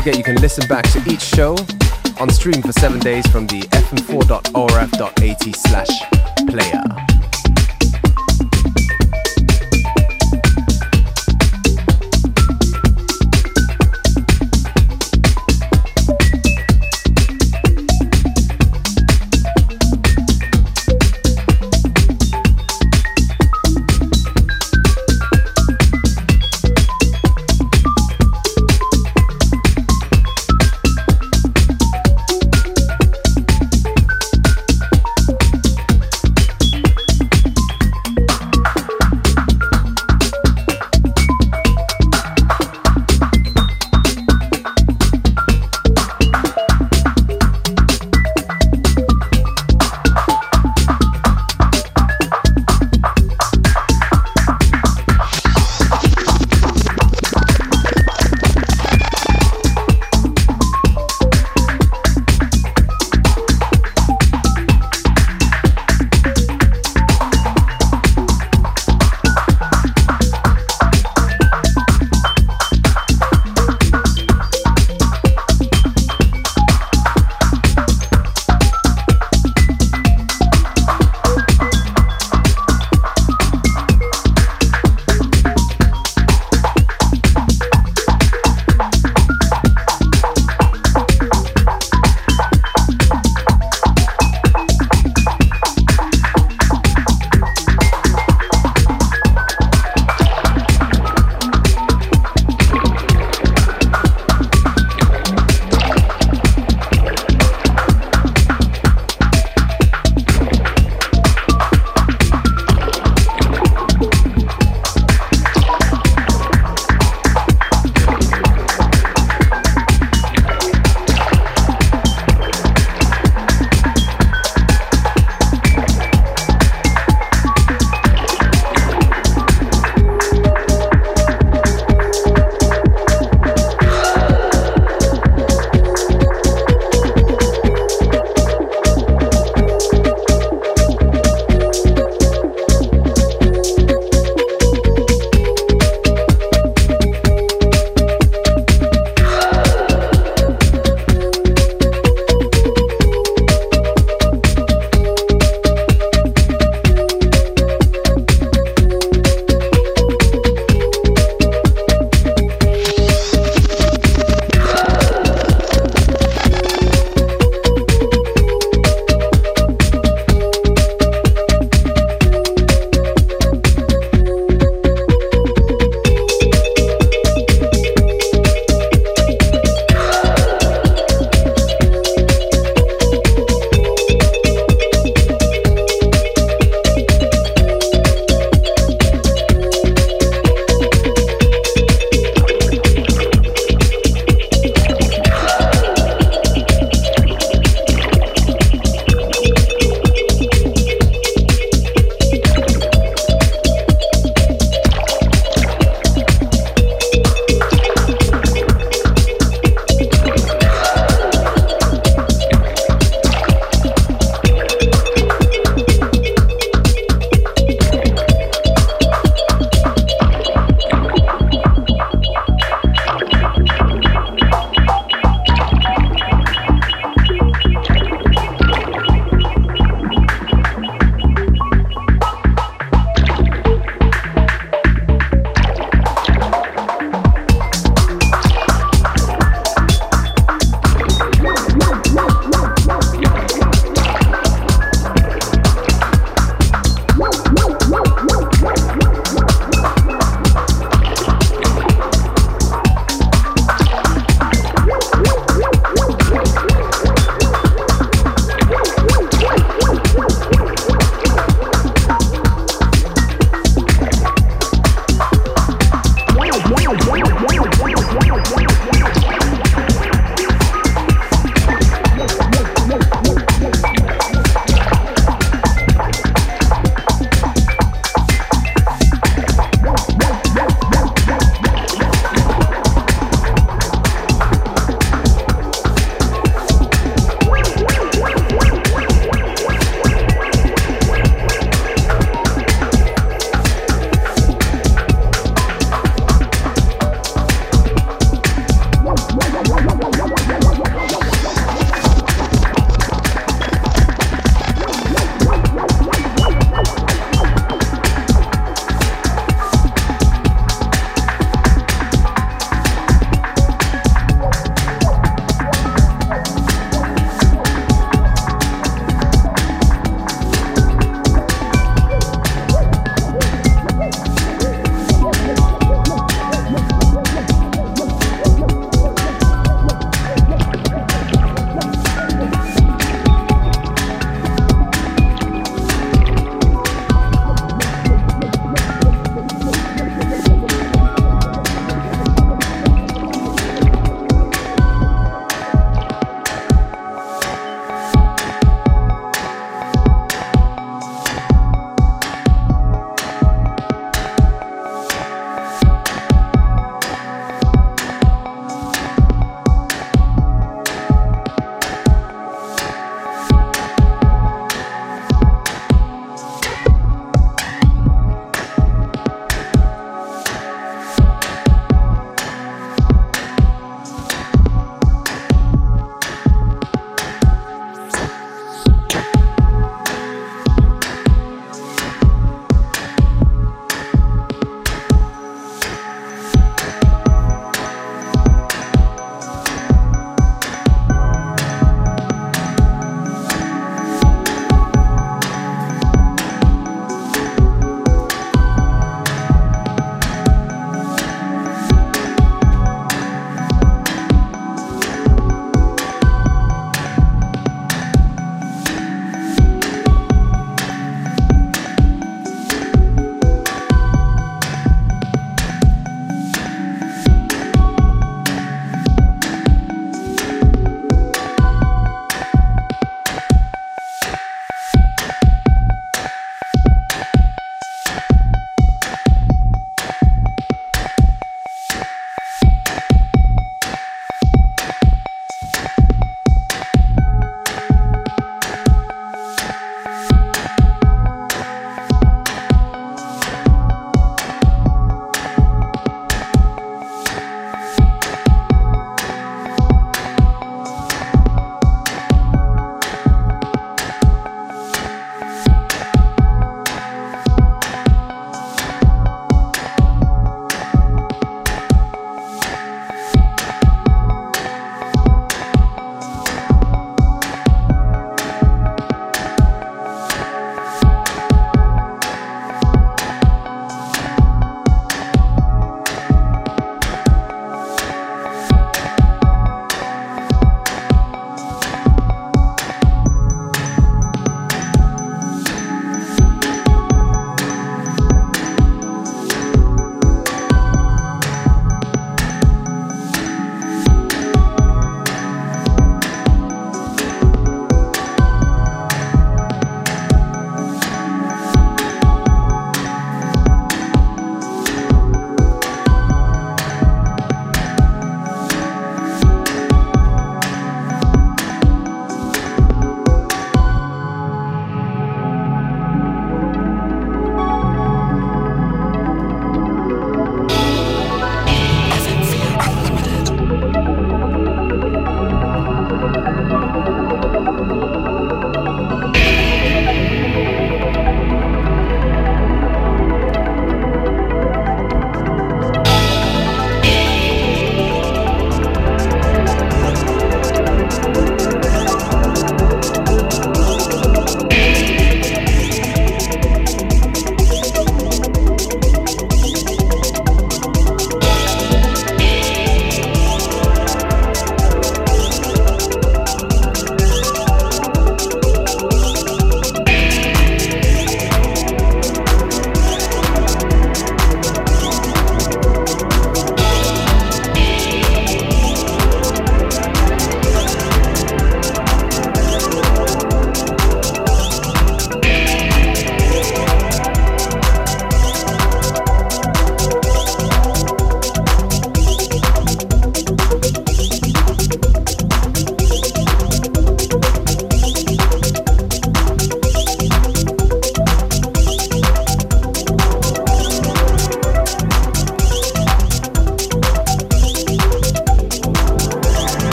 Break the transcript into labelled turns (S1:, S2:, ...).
S1: Forget you can listen back to each show on stream for seven days from the fm4.orf.at slash player.